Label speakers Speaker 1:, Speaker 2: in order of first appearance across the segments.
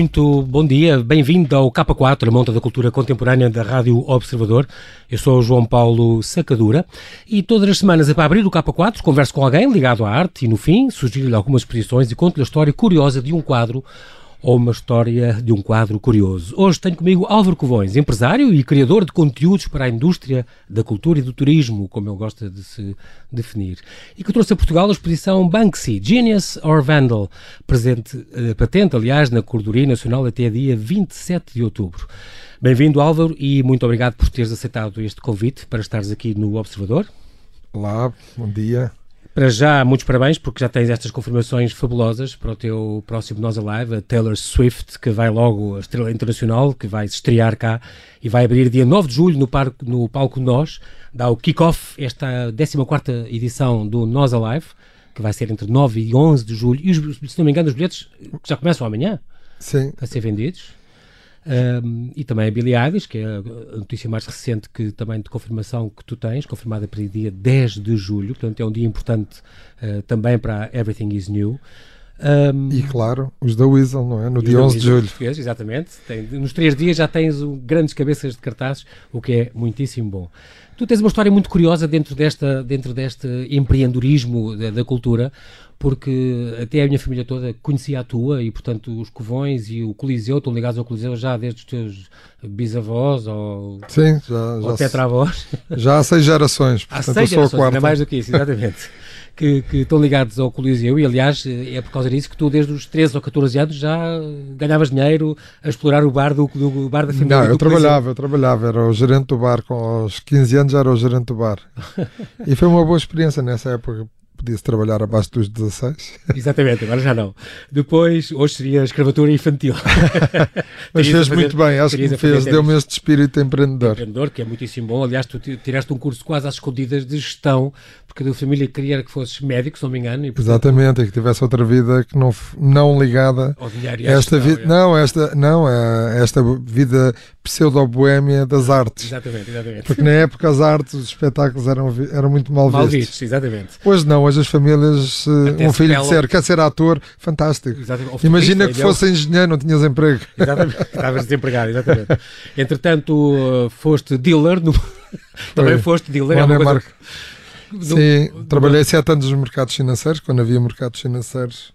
Speaker 1: muito bom dia. Bem-vindo ao K4, a monta da cultura contemporânea da Rádio Observador. Eu sou o João Paulo Sacadura e todas as semanas é para abrir o K4, converso com alguém ligado à arte e no fim sugiro-lhe algumas exposições e conto-lhe a história curiosa de um quadro ou uma história de um quadro curioso. Hoje tenho comigo Álvaro Covões, empresário e criador de conteúdos para a indústria da cultura e do turismo, como ele gosta de se definir, e que trouxe a Portugal a exposição Banksy, Genius or Vandal, presente, eh, patente, aliás, na Cordoria Nacional até dia 27 de outubro. Bem-vindo, Álvaro, e muito obrigado por teres aceitado este convite para estares aqui no Observador.
Speaker 2: Olá, bom dia.
Speaker 1: Para já, muitos parabéns, porque já tens estas confirmações fabulosas para o teu próximo Nós Alive, a Taylor Swift, que vai logo, a estrela internacional, que vai estrear cá e vai abrir dia 9 de julho no, no palco Nós, dá o kick-off, esta 14 edição do Nós Alive, que vai ser entre 9 e 11 de julho, e, os, se não me engano, os bilhetes já começam amanhã
Speaker 2: Sim.
Speaker 1: a ser vendidos. Um, e também a Billie Eilish, que é a notícia mais recente que também de confirmação que tu tens, confirmada para o dia 10 de julho, portanto é um dia importante uh, também para Everything is New.
Speaker 2: Um, e claro, os da Weasel, não é? No dia 11 de julho.
Speaker 1: Exatamente. Tem, nos três dias já tens um, grandes cabeças de cartazes, o que é muitíssimo bom. Tu tens uma história muito curiosa dentro, desta, dentro deste empreendedorismo da, da cultura, porque até a minha família toda conhecia a tua e, portanto, os Covões e o Coliseu estão ligados ao Coliseu já desde os teus bisavós ou,
Speaker 2: Sim, já,
Speaker 1: ou já tetravós.
Speaker 2: Já há seis gerações.
Speaker 1: Há seis gerações, ainda mais do que isso, exatamente. que, que, estão ligados ao Coliseu e, aliás, é por causa disso que tu, desde os 13 ou 14 anos, já ganhavas dinheiro a explorar o bar, do, do bar da família.
Speaker 2: Não, eu trabalhava, eu trabalhava, era o gerente do bar, com aos 15 anos já era o gerente do bar. e foi uma boa experiência nessa época, podia-se trabalhar abaixo dos 16.
Speaker 1: Exatamente, agora já não. Depois, hoje seria a escravatura infantil.
Speaker 2: Mas fez fazer, muito bem, acho que me fez, deu-me este espírito empreendedor.
Speaker 1: Empreendedor, que é muitíssimo bom. Aliás, tu tiraste um curso quase às escondidas de gestão, porque a tua família queria que fosses médico, se não me engano. E,
Speaker 2: portanto, Exatamente, e que tivesse outra vida que não, não ligada
Speaker 1: ao dinheiro
Speaker 2: esta
Speaker 1: vida,
Speaker 2: é. não, esta não, é esta vida pseudo-boémia das artes.
Speaker 1: Exatamente, exatamente.
Speaker 2: Porque na época as artes, os espetáculos eram, eram muito mal,
Speaker 1: mal
Speaker 2: vistos.
Speaker 1: vistos. Exatamente.
Speaker 2: Hoje não, hoje as famílias, Até um filho disser, quer ser ator, fantástico.
Speaker 1: Exatamente.
Speaker 2: Imagina que fosse engenheiro, não tinhas emprego.
Speaker 1: Exatamente, estavas desempregado, exatamente. Entretanto, foste dealer, no... também foste dealer.
Speaker 2: É coisa... Sim, do... trabalhei sete anos nos mercados financeiros, quando havia mercados financeiros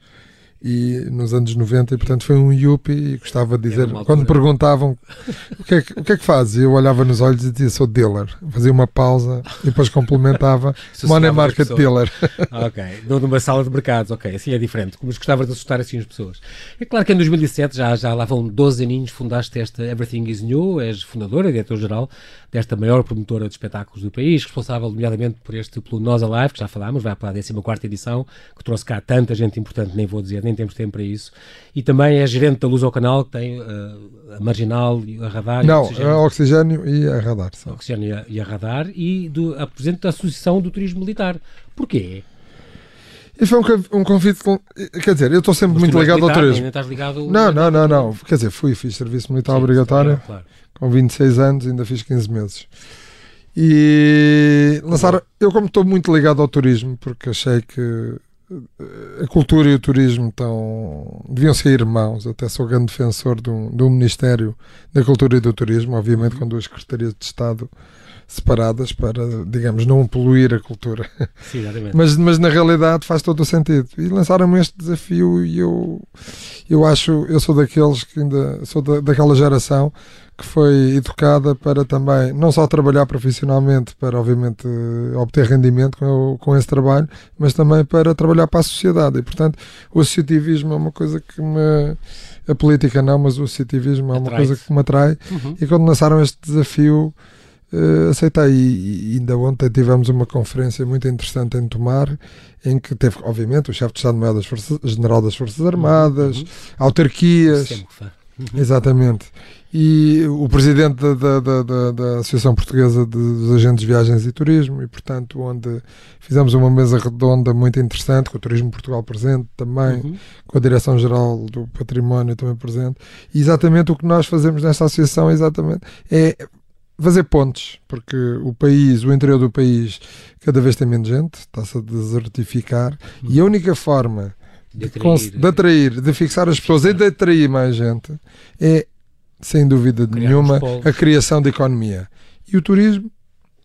Speaker 2: e nos anos 90 e portanto foi um yuppie e gostava de dizer quando me perguntavam o que, é que, o que é que eu olhava nos olhos e dizia sou dealer. Fazia uma pausa e depois complementava money market dealer.
Speaker 1: Ok, numa sala de mercados ok, assim é diferente, mas gostava de assustar assim as pessoas. É claro que em 2007 já, já lá vão 12 aninhos fundaste esta Everything is New és fundadora, diretor-geral desta maior promotora de espetáculos do país, responsável nomeadamente por este pelo Nós Alive, que já falámos, vai para a 14 edição, que trouxe cá tanta gente importante, nem vou dizer, nem temos tempo para isso, e também é gerente da Luz ao Canal, que tem uh, a Marginal, a Radar...
Speaker 2: Não, e a Oxigênio e a Radar.
Speaker 1: A Oxigênio e a, e a Radar, e do, a Presidente da Associação do Turismo Militar. Porquê?
Speaker 2: E foi um, um convite. Quer dizer, eu estou sempre muito ligado
Speaker 1: militar,
Speaker 2: ao turismo.
Speaker 1: Estás ligado
Speaker 2: não, não, não, não. Quer dizer, fui, fiz serviço militar Sim, obrigatório. Claro com 26 anos, ainda fiz 15 meses. E lançaram. Eu, como estou muito ligado ao turismo, porque achei que eh, a cultura e o turismo estão, deviam ser irmãos. Até sou grande defensor de um, de um Ministério da Cultura e do Turismo, obviamente uhum. com duas secretarias de Estado separadas para, digamos, não poluir a cultura.
Speaker 1: Sim,
Speaker 2: mas, mas na realidade faz todo o sentido. E lançaram-me este desafio e eu, eu acho, eu sou daqueles que ainda sou da, daquela geração que foi educada para também não só trabalhar profissionalmente para obviamente obter rendimento com, com esse trabalho, mas também para trabalhar para a sociedade e portanto o associativismo é uma coisa que me a política não, mas o associativismo é uma coisa que me atrai uhum. e quando lançaram este desafio uh, aceitei e, e ainda ontem tivemos uma conferência muito interessante em Tomar em que teve obviamente o chefe de Estado-Maior das Forças, General das Forças Armadas uhum. autarquias uhum. exatamente e o presidente da, da, da, da, Associação Portuguesa dos Agentes de Viagens e Turismo, e portanto, onde fizemos uma mesa redonda muito interessante, com o Turismo Portugal presente também, uhum. com a Direção-Geral do Património também presente. E exatamente o que nós fazemos nesta associação exatamente é fazer pontes, porque o país, o interior do país, cada vez tem menos gente, está-se a desertificar, uhum. e a única forma
Speaker 1: de atrair,
Speaker 2: de, atrair, de fixar as pessoas e de atrair mais gente, é, sem dúvida nenhuma, a criação de economia. E o turismo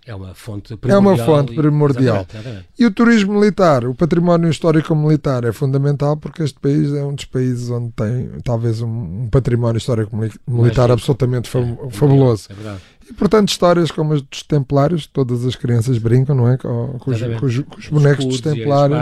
Speaker 1: é uma fonte primordial.
Speaker 2: É uma fonte primordial.
Speaker 1: Exatamente, exatamente.
Speaker 2: E o turismo militar, o património histórico militar é fundamental porque este país é um dos países onde tem talvez um, um património histórico militar absolutamente é, fabuloso. É e portanto, histórias como as dos Templários, todas as crianças brincam, não é? Com, com, os, com os, com os bonecos dos Templários.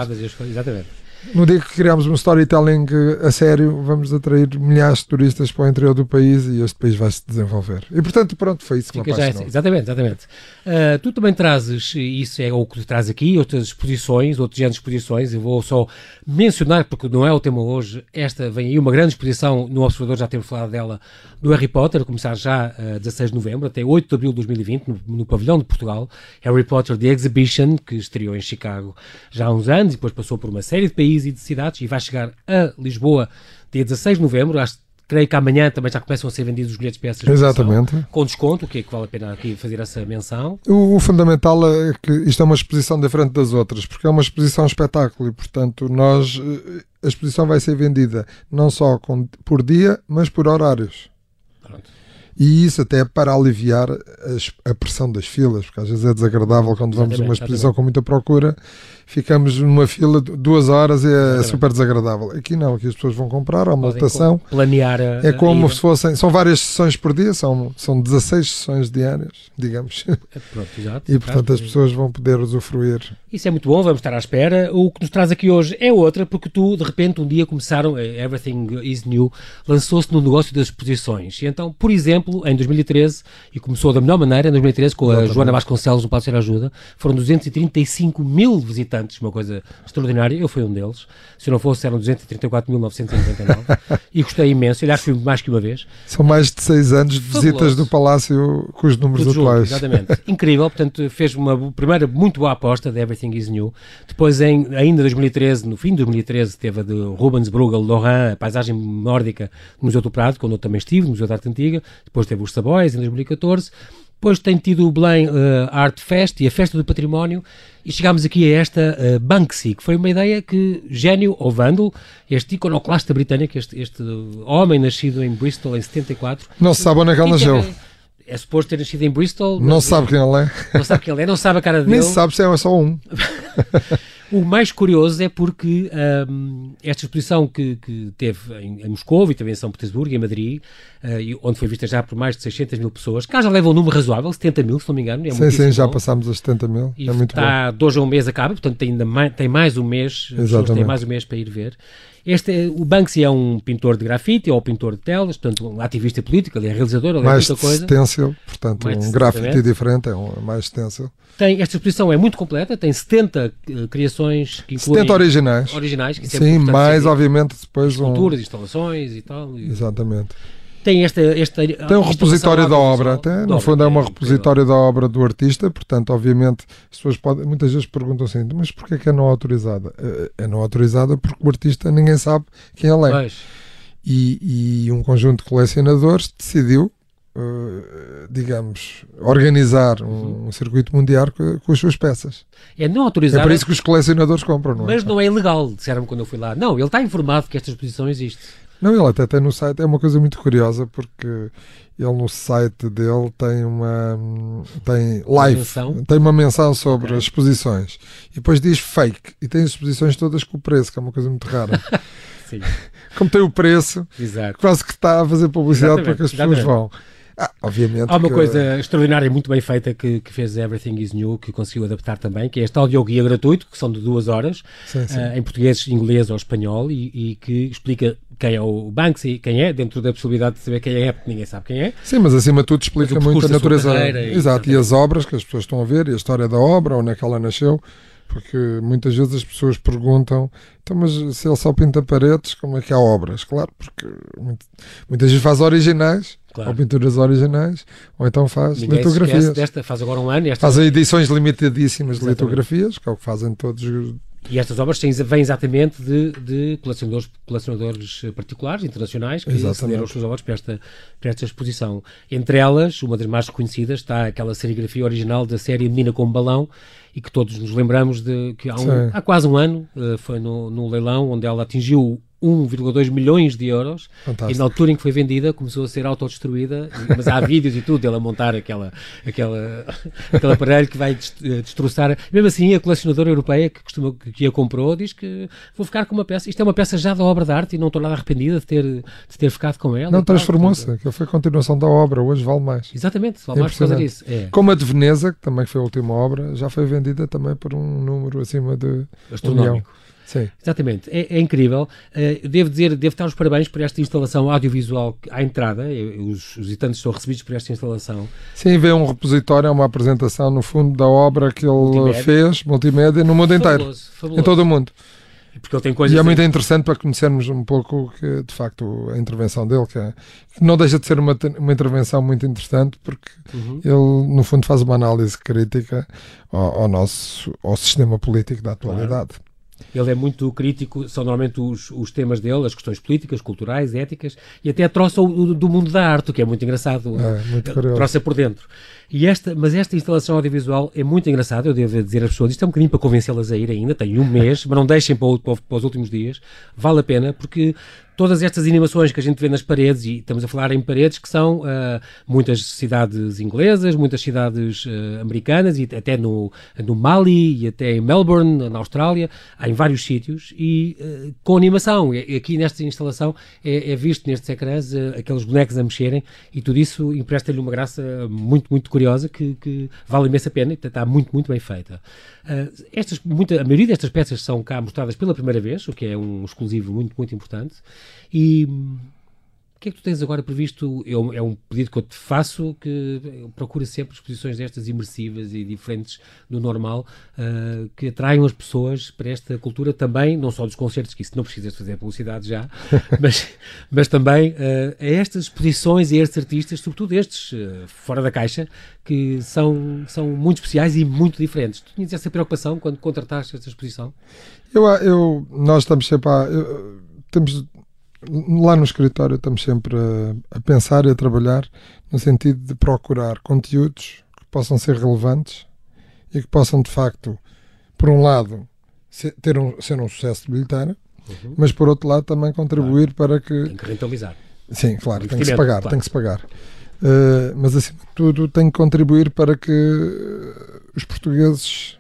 Speaker 1: Exatamente.
Speaker 2: No dia que criamos um storytelling a sério, vamos atrair milhares de turistas para o interior do país e este país vai se desenvolver. E portanto, pronto, foi isso que Fica me apaixonou.
Speaker 1: Já, exatamente, exatamente. Uh, tu também trazes, isso é o que tu traz aqui, outras exposições, outros géneros de exposições. Eu vou só mencionar, porque não é o tema hoje, esta vem aí uma grande exposição no Observador, já temos falado dela, do Harry Potter, a começar já a uh, 16 de novembro, até 8 de abril de 2020, no, no Pavilhão de Portugal. Harry Potter The Exhibition, que estreou em Chicago já há uns anos e depois passou por uma série de países país e de cidades e vai chegar a Lisboa dia 16 de novembro. Acho, creio que amanhã também já começam a ser vendidos os bilhetes para essa
Speaker 2: Exatamente.
Speaker 1: Com desconto, o que é que vale a pena aqui fazer essa menção?
Speaker 2: O, o, fundamental é que isto é uma exposição diferente das outras, porque é uma exposição espetáculo e, portanto, nós eh, a exposição vai ser vendida não só com, por dia, mas por horários. Pronto. E isso até é para aliviar as, a pressão das filas, porque às vezes é desagradável quando vamos a uma exposição com muita procura ficamos numa fila de duas horas e é, super desagradável. Aqui não, aqui as pessoas vão comprar, há uma lotação.
Speaker 1: Planear a,
Speaker 2: É como a se fossem. São várias sessões por dia, são, são 16 sessões diárias, digamos.
Speaker 1: É, pronto, exato,
Speaker 2: e portanto as pessoas vão poder usufruir.
Speaker 1: Isso é muito bom, vamos estar à espera. O que nos traz aqui hoje é outra, porque tu, de repente, um dia começaram, eh, Everything is New, lançou-se no negócio das exposições. E então, por exemplo, em 2013, e começou da melhor maneira, em 2013, com a Exatamente. Joana Vasconcelos no Palácio da Ajuda, foram 235 mil visitantes uma coisa extraordinária. Eu fui um deles. Se não fosse, eram 234.999. e gostei imenso. Aliás, fui mais que uma vez.
Speaker 2: São mais de seis anos de visitas do Palácio com os números Tudo atuais.
Speaker 1: Junto, exatamente. Incrível. Portanto, fez uma primeira muito boa aposta de Everything is New. Depois, em, ainda 2013, no fim de 2013, teve a de Rubens Bruegel, Lorrain, a paisagem nórdica no Museu do Prado, quando eu também estive, no Museu da Arte Antiga. Depois teve os Sabois, em 2014. Depois tem tido o Belém uh, Art Fest e a Festa do Património e chegámos aqui a esta uh, Banksy, que foi uma ideia que Gênio ou Vandal, este iconoclasta britânico, este, este homem nascido em Bristol em 74...
Speaker 2: Não se sabe onde é que ele nasceu.
Speaker 1: É, é suposto ter nascido em Bristol.
Speaker 2: Não sabe quem ele é.
Speaker 1: Não sabe quem ele é, não sabe a cara dele.
Speaker 2: Nem sabe se é só um.
Speaker 1: O mais curioso é porque um, esta exposição que, que teve em, em, Moscou e também em São Petersburgo, em Madrid, uh, onde foi vista já por mais de 600 mil pessoas, cá já leva um número razoável, 70 mil, se não me engano. É
Speaker 2: sim, sim, já bom. passámos os 70 mil.
Speaker 1: E
Speaker 2: é muito
Speaker 1: está
Speaker 2: bom.
Speaker 1: dois a um mês acaba, portanto tem, ainda mais, tem mais um mês, tem mais um mês para ir ver. Este, o Banksy é um pintor de grafite ou pintor de telas, portanto, um ativista político, ele é realizador, ele
Speaker 2: mais
Speaker 1: é muita coisa.
Speaker 2: Stencil, portanto, mais um grafite diferente, é um, mais stencil.
Speaker 1: Tem, esta exposição é muito completa, tem 70 uh, eh, criações que incluem...
Speaker 2: 70 originais.
Speaker 1: Originais, que
Speaker 2: é Sim, mais, obviamente, depois
Speaker 1: Esculturas, um... instalações e tal.
Speaker 2: Exatamente.
Speaker 1: Tem esta, esta
Speaker 2: tem um repositório da obra até no fundo é uma repositório da obra do artista portanto obviamente as pessoas podem muitas vezes perguntam assim mas porquê é que é não autorizada? É, é não autorizada porque o artista ninguém sabe quem ele é e, e, um conjunto de colecionadores decidiu digamos, organizar um, uhum. um circuito mundial com, com, as suas peças.
Speaker 1: É não autorizado.
Speaker 2: É por isso que os colecionadores compram, não
Speaker 1: é? Mas não é ilegal, disseram-me quando eu fui lá. Não, ele está informado que esta exposição existe.
Speaker 2: Não, ele até tem no site, é uma coisa muito curiosa porque ele no site dele tem uma tem live, uma tem uma menção sobre okay. as exposições e depois diz fake e tem as exposições todas com o preço, que é uma coisa muito rara. Como tem o preço,
Speaker 1: Exato.
Speaker 2: quase que está a fazer publicidade para que as pessoas vão. Ah, obviamente.
Speaker 1: Há uma que... coisa extraordinária e muito bem feita que, que fez Everything is New, que conseguiu adaptar também, que é este audioguia gratuito, que são de duas horas, sim, sim. Uh, em português, inglês ou espanhol, e, e, que explica quem é o Banksy, quem é, dentro da possibilidade de saber quem é, porque ninguém sabe quem é.
Speaker 2: Sim, mas acima de tudo explica muito a natureza. Exato, e as obras que as pessoas estão a ver, e a história da obra, onde é que ela nasceu porque muitas vezes as pessoas perguntam então mas se ele só pinta paredes como é que há obras? Claro, porque muitas vezes faz originais claro. ou pinturas originais ou então faz Ninguém litografias.
Speaker 1: desta, faz agora um ano
Speaker 2: faz edições limitadíssimas de litografias que é o que fazem todos
Speaker 1: E estas obras vêm exatamente de, de colecionadores, colecionadores particulares, internacionais, que cederam os seus obras para esta, para esta exposição. Entre elas, uma das mais reconhecidas, está aquela serigrafia original da série Menina com Balão, e que todos nos lembramos de que há, um, há quase um ano, uh, foi no, no leilão, onde ela atingiu 1,2 milhões de euros Fantástico. e na altura em que foi vendida começou a ser autodestruída, mas há vídeos e tudo dele a montar aquela, aquela, aquele aparelho que vai eh, destroçar. Mesmo assim, a colecionadora europeia que, costuma, que a comprou diz que vou ficar com uma peça. Isto é uma peça já da obra de arte e não estou nada arrependida de ter, de ter ficado com ela.
Speaker 2: Não transformou-se, que foi a continuação da obra, hoje vale mais.
Speaker 1: Exatamente, vale mais por causa disso.
Speaker 2: É. Como a de Veneza, que também foi a última obra, já foi vendida também por um número acima de
Speaker 1: astronómico.
Speaker 2: Um
Speaker 1: Sim. Exatamente, é, é incrível. Uh, devo dizer, devo dar os parabéns por esta instalação audiovisual à entrada. Os, os visitantes são recebidos por esta instalação.
Speaker 2: Sim, vê um repositório, é uma apresentação no fundo da obra que ele multimédia. fez, multimédia, no mundo fabuloso, inteiro, fabuloso. em todo o mundo.
Speaker 1: Porque ele tem coisas
Speaker 2: e é muito interessante para conhecermos um pouco que, de facto, a intervenção dele, que, é, que não deixa de ser uma, uma intervenção muito interessante, porque uhum. ele, no fundo, faz uma análise crítica ao, ao nosso ao sistema político da atualidade. Claro.
Speaker 1: Ele é muito crítico, são normalmente os, os temas dele, as questões políticas, culturais, éticas, e até troça o, do mundo da arte, o que é muito engraçado.
Speaker 2: É, muito
Speaker 1: troça por dentro. E esta, mas esta instalação audiovisual é muito engraçada, eu devo dizer às pessoas, isto é um bocadinho para convencê-las a ir ainda, tem um mês, mas não deixem para, para, os últimos dias, vale a pena, porque todas estas animações que a gente vê nas paredes, e estamos a falar em paredes que são uh, muitas cidades inglesas, muitas cidades uh, americanas, e até no, no Mali, e até em Melbourne, na Austrália, em vários sítios, e uh, com animação. E, aqui nesta instalação é, é visto nestes ecrãs aqueles bonecos a mexerem, e tudo isso empresta-lhe uma graça muito, muito curiosa que, que vale imensa pena e está muito, muito bem feita. estas, muita, a maioria destas peças são cá mostradas pela primeira vez, o que é um exclusivo muito, muito importante. E o que é que tu tens agora previsto? Eu, é um pedido que eu te faço que procura sempre exposições destas imersivas e diferentes do normal uh, que atraiam as pessoas para esta cultura também, não só dos concertos, que isso não precisas fazer publicidade já, mas, mas também uh, a estas exposições e estes artistas, sobretudo estes uh, fora da caixa, que são, são muito especiais e muito diferentes. Tu tinhas essa preocupação quando contrataste esta exposição?
Speaker 2: Eu, eu, nós estamos sempre a. Eu, temos lá no escritório estamos sempre a, a, pensar e a trabalhar no sentido de procurar conteúdos que possam ser relevantes e que possam de facto, por um lado, ser, ter um, ser um sucesso de bilheteira, uhum. mas por outro lado também contribuir claro. para que.
Speaker 1: Tem que rentabilizar.
Speaker 2: Sim, claro, tem que se pagar, claro. tem que se pagar. Uh, mas acima de tudo tem que contribuir para que os portugueses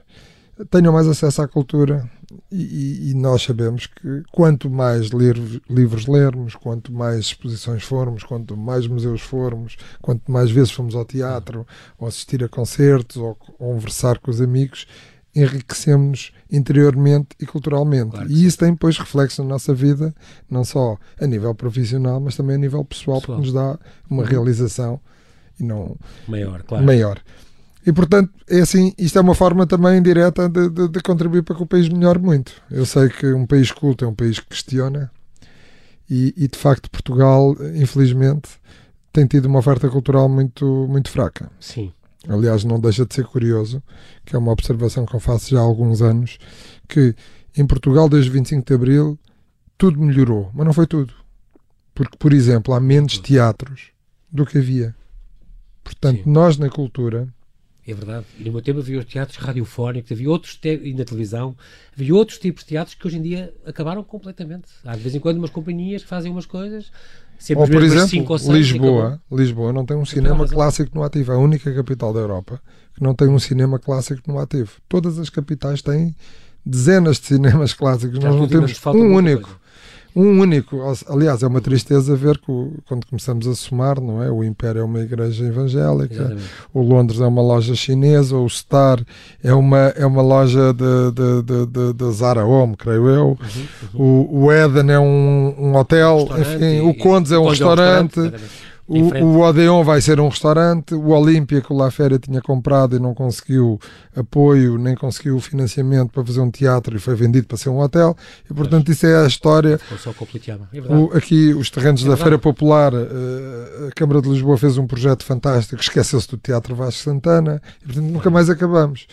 Speaker 2: tenham mais acesso à cultura e, e, nós sabemos que quanto mais livros, livros lermos, quanto mais exposições formos, quanto mais museus formos, quanto mais vezes fomos ao teatro, ou assistir a concertos, ou, ou conversar com os amigos, enriquecemos interiormente e culturalmente. Claro e isso tem depois reflexo na nossa vida, não só a nível profissional, mas também a nível pessoal, pessoal. porque nos dá uma uhum. realização e não
Speaker 1: maior. Claro.
Speaker 2: maior. E, portanto, é assim, isto é uma forma também direta de, de, de, contribuir para que o país melhore muito. Eu sei que um país culto é um país que questiona e, e, de facto, Portugal, infelizmente, tem tido uma oferta cultural muito, muito fraca.
Speaker 1: Sim.
Speaker 2: Aliás, não deixa de ser curioso, que é uma observação que eu faço já há alguns anos, que em Portugal, desde 25 de Abril, tudo melhorou, mas não foi tudo. Porque, por exemplo, há menos teatros do que havia. Portanto, Sim. nós na cultura
Speaker 1: é verdade. E no meu tempo havia os teatros radiofónicos, havia outros, e na televisão, havia outros tipos de teatros que hoje em dia acabaram completamente. Há de vez em quando umas companhias que fazem umas coisas.
Speaker 2: Sempre ou, por exemplo, ou Lisboa, Lisboa não tem um cinema clássico no ativo. É a única capital da Europa que não tem um cinema clássico no ativo. Todas as capitais têm dezenas de cinemas clássicos. Já Nós não temos um único. Coisa um único. Aliás, é uma tristeza ver que quando começamos a somar, não é? O Império é uma igreja evangélica, Exatamente. o Londres é uma loja chinesa, o Star é uma, é uma loja de, de, de, de, de Zara Home, creio eu. Uhum, uhum. O, o Eden é um, um hotel, enfim, o Condes é um restaurante. É um restaurante o, o Odeon vai ser um restaurante, o Olímpia que o La Féria tinha comprado e não conseguiu apoio, nem conseguiu financiamento para fazer um teatro e foi vendido para ser um hotel. E portanto, isso é a história.
Speaker 1: É
Speaker 2: o, aqui, os terrenos é da Feira Popular, uh, a Câmara de Lisboa fez um projeto fantástico, esqueceu-se do Teatro Vasco Santana e portanto nunca mais acabamos.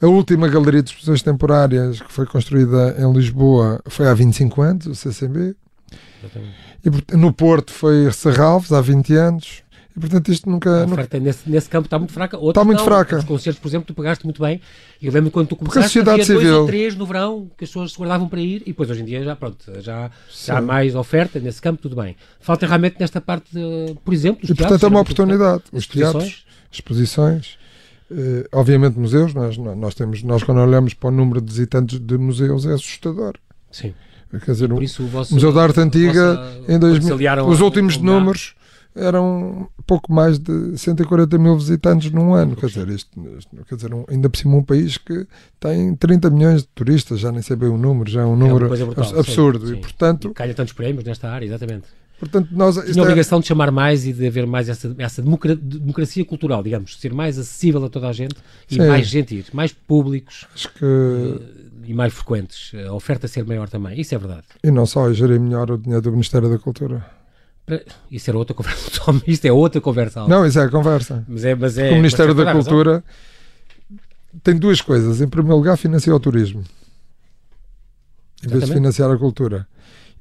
Speaker 2: A última galeria de exposições temporárias que foi construída em Lisboa foi há 25 anos, o CCB. E, no Porto foi Serralves, há 20 anos. E, portanto, isto nunca.
Speaker 1: A oferta
Speaker 2: nunca...
Speaker 1: Nesse, nesse, campo está muito fraca.
Speaker 2: Outros está muito
Speaker 1: não.
Speaker 2: fraca.
Speaker 1: Os concertos, por exemplo, tu pegaste muito bem. E eu lembro quando tu começaste,
Speaker 2: a sociedade
Speaker 1: havia
Speaker 2: civil...
Speaker 1: dois ou três no verão que as pessoas se guardavam para ir. E depois, hoje em dia, já, pronto, já, já há mais oferta nesse campo, tudo bem. Falta realmente nesta parte, por exemplo, os
Speaker 2: E,
Speaker 1: teatros,
Speaker 2: portanto, é uma oportunidade.
Speaker 1: Os
Speaker 2: teatros, exposições. Uh, obviamente museus, nós, nós temos, nós quando olhamos para o número de visitantes de museus é assustador.
Speaker 1: Sim.
Speaker 2: Quer dizer,
Speaker 1: o vosso,
Speaker 2: Museu da Arte Antiga, em 2000, os últimos números eram pouco mais de 140 mil visitantes num ano. Quer dizer, isto, isto, quer dizer um, ainda por cima um país que tem 30 milhões de turistas, já nem sei bem o número, já é um número é brutal, absurdo. Sim, sim. E, portanto,
Speaker 1: e calha tantos prémios nesta área, exatamente.
Speaker 2: Portanto, nós,
Speaker 1: Tinha a é obrigação é... de chamar mais e de haver mais essa, essa democracia cultural, digamos, ser mais acessível a toda a gente e Sim. mais gente ir, mais públicos
Speaker 2: que...
Speaker 1: e mais frequentes. A oferta ser maior também, isso é verdade.
Speaker 2: E não só, gerir melhor o dinheiro do Ministério da Cultura.
Speaker 1: Isso era outra conversa, isto é outra conversa.
Speaker 2: Não, isso é a conversa.
Speaker 1: Mas é, mas é,
Speaker 2: o Ministério
Speaker 1: é
Speaker 2: da Cultura tem duas coisas. Em primeiro lugar, financia o turismo. Em vez de financiar a cultura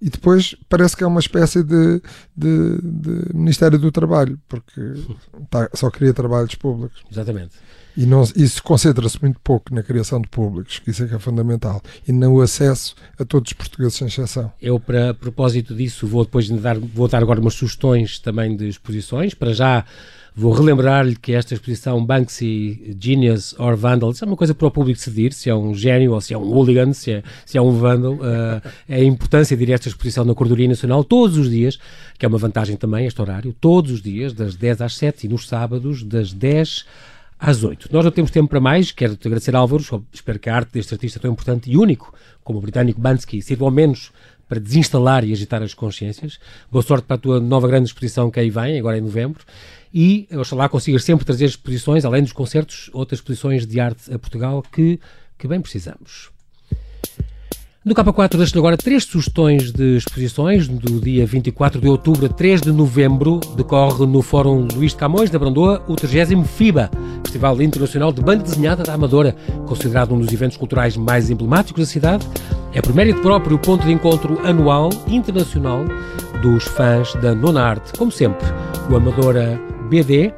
Speaker 2: e depois parece que é uma espécie de, de, de Ministério do Trabalho, porque tá, só cria trabalhos públicos.
Speaker 1: Exatamente.
Speaker 2: E não, isso concentra-se muito pouco na criação de públicos, que isso é que é fundamental, e no acesso a todos os portugueses sem exceção.
Speaker 1: Eu, para propósito disso, vou depois dar, vou dar agora umas sugestões também de exposições. Para já, Vou relembrar-lhe que esta exposição Banksy, Genius or Vandal, é uma coisa para o público decidir, se é um gênio ou se é um hooligan, se é, se é um vandal. Uh, é a importância de ir a esta exposição na Cordoria Nacional todos os dias, que é uma vantagem também este horário, todos os dias, das 10 às 7 e nos sábados, das 10 às 8. Nós não temos tempo para mais, quero te agradecer Álvaro, espero que a arte deste artista tão importante e único como o britânico Bansky sirva ao menos para desinstalar e agitar as consciências. Boa sorte para a tua nova grande exposição que aí vem, agora em novembro e oxalá consigas sempre trazer exposições, além dos concertos, outras exposições de arte a Portugal que, que bem precisamos. No K4 deixo agora três sugestões de exposições. Do dia 24 de outubro a 3 de novembro decorre no Fórum Luís de Camões, da Brandoa, o 30 FIBA, Festival Internacional de Banda Desenhada da Amadora, considerado um dos eventos culturais mais emblemáticos da cidade. É por mérito próprio o ponto de encontro anual internacional dos fãs da nona arte. Como sempre, o Amadora BD,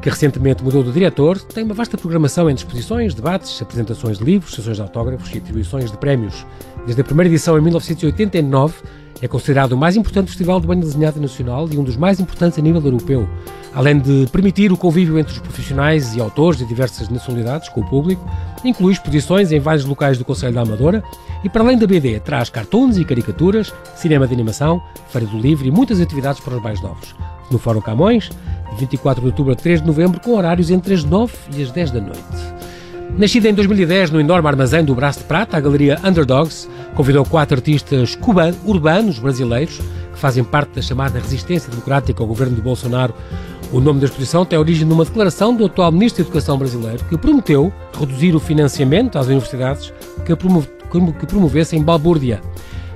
Speaker 1: que recentemente mudou de diretor, tem uma vasta programação entre exposições, debates, apresentações de livros, sessões de autógrafos e atribuições de prémios. Desde a primeira edição em 1989, é considerado o mais importante festival de banda desenhada nacional e um dos mais importantes a nível europeu. Além de permitir o convívio entre os profissionais e autores de diversas nacionalidades com o público, inclui exposições em vários locais do Conselho da Amadora e, para além da BD, traz cartoons e caricaturas, cinema de animação, feira do livro e muitas atividades para os mais novos. No Fórum Camões, 24 de outubro a 3 de novembro, com horários entre as 9 e as 10 da noite. Nascida em 2010 no enorme armazém do Braço de Prata, a galeria Underdogs convidou quatro artistas cubanos, urbanos brasileiros que fazem parte da chamada resistência democrática ao governo de Bolsonaro. O nome da exposição tem origem numa declaração do atual Ministro da Educação brasileiro que prometeu reduzir o financiamento às universidades que promovessem balbúrdia.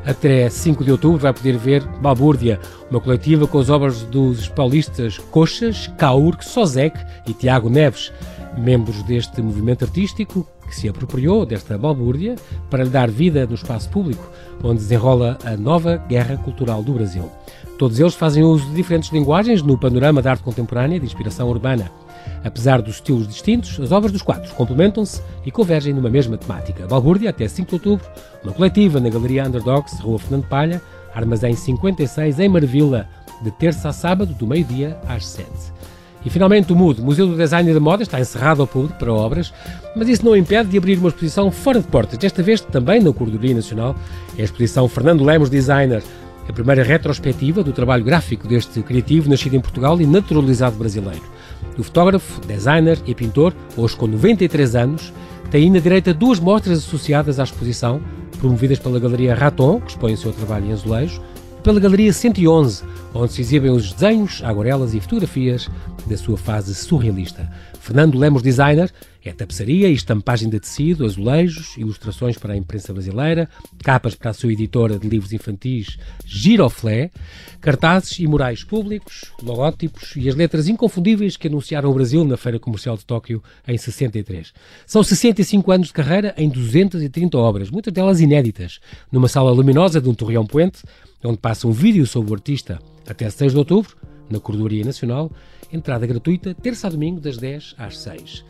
Speaker 1: Até 5 de outubro vai poder ver Balbúrdia, uma coletiva com as obras dos paulistas Coxas, Caur, Sozek e Tiago Neves, membros deste movimento artístico que se apropriou desta balbúrdia para lhe dar vida no espaço público, onde desenrola a nova guerra cultural do Brasil. Todos eles fazem uso de diferentes linguagens no panorama da arte contemporânea de inspiração urbana. Apesar dos estilos distintos, as obras dos quatro complementam-se e convergem numa mesma temática. Balbúrdia, até 5 de outubro, uma coletiva na Galeria Underdogs, Rua Fernando Palha, Armazém 56, em Marvila, de terça a sábado, do meio-dia às 7. E finalmente o MUD, Museu do Design e da Moda, está encerrado ao público para obras, mas isso não impede de abrir uma exposição fora de portas, desta vez também na Cordoria Nacional. É a exposição Fernando Lemos Designer, a primeira retrospectiva do trabalho gráfico deste criativo nascido em Portugal e naturalizado brasileiro. O fotógrafo, designer e pintor, hoje com 93 anos, tem na direita duas mostras associadas à exposição, promovidas pela Galeria Raton, que expõe o seu trabalho em azulejo, pela Galeria 111, onde se exibem os desenhos, aguarelas e fotografias da sua fase surrealista. Fernando Lemos Designer é tapeçaria e estampagem de tecido, azulejos, ilustrações para a imprensa brasileira, capas para a sua editora de livros infantis Giroflé, cartazes e murais públicos, logótipos e as letras inconfundíveis que anunciaram o Brasil na Feira Comercial de Tóquio em 63. São 65 anos de carreira em 230 obras, muitas delas inéditas, numa sala luminosa de um torreão poente, onde passa um vídeo sobre o artista até 6 de outubro, na Cordoaria Nacional, entrada gratuita, terça a domingo, das 10 às 6.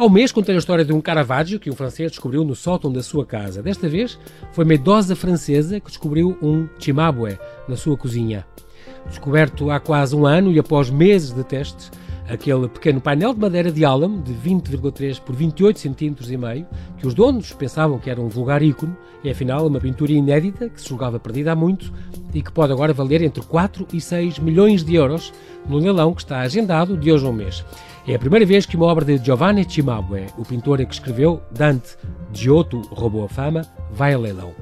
Speaker 1: Ao mês contei a história de um Caravaggio que um francês descobriu no sótão da sua casa. Desta vez foi uma idosa francesa que descobriu um Cimabue na sua cozinha. Descoberto há quase um ano e após meses de testes, aquele pequeno painel de madeira de álamo de 20,3 por 28 cm e meio, que os donos pensavam que era um vulgar ícone, é afinal uma pintura inédita que se julgava perdida há muito e que pode agora valer entre 4 e 6 milhões de euros no leilão que está agendado de hoje a um mês. É a primeira vés que uma obra de Giovanni Cimabue, o pintor que escreveu Dante, Giotto roubou a fama, vai a leilão.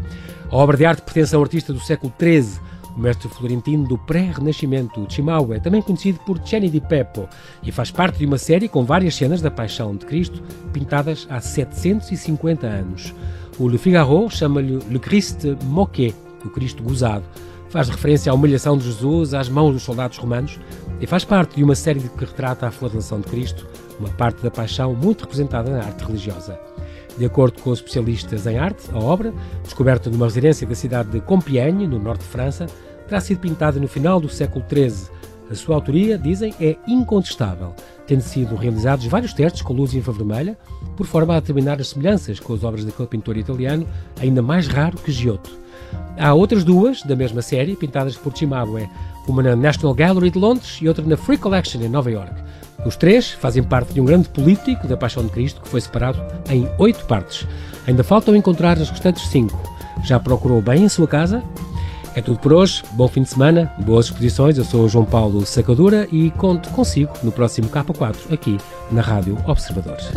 Speaker 1: A obra de arte pertence a um artista do século XIII, o mestre florentino do pré-renascimento, Cimabue, também conhecido por Ceni di Peppo, e faz parte de uma série com várias cenas da Paixão de Cristo, pintadas há 750 anos. O Le Figaro chama-lhe Le Christ moqué, o Cristo gozado. Faz referência à humilhação de Jesus às mãos dos soldados romanos e faz parte de uma série que retrata a flagelação de Cristo, uma parte da paixão muito representada na arte religiosa. De acordo com os especialistas em arte, a obra, descoberta numa residência da cidade de Compiègne, no norte de França, terá sido pintada no final do século XIII. A sua autoria, dizem, é incontestável, tendo sido realizados vários testes com luz infravermelha, por forma a determinar as semelhanças com as obras daquele pintor italiano, ainda mais raro que Giotto. Há outras duas, da mesma série, pintadas por Cimabue, uma na National Gallery de Londres e outra na Free Collection em Nova York. Os três fazem parte de um grande político da Paixão de Cristo que foi separado em oito partes. Ainda faltam encontrar as restantes cinco. Já procurou bem em sua casa? É tudo por hoje. Bom fim de semana, boas exposições. Eu sou o João Paulo Sacadura e conto consigo no próximo K4 aqui na Rádio Observadores.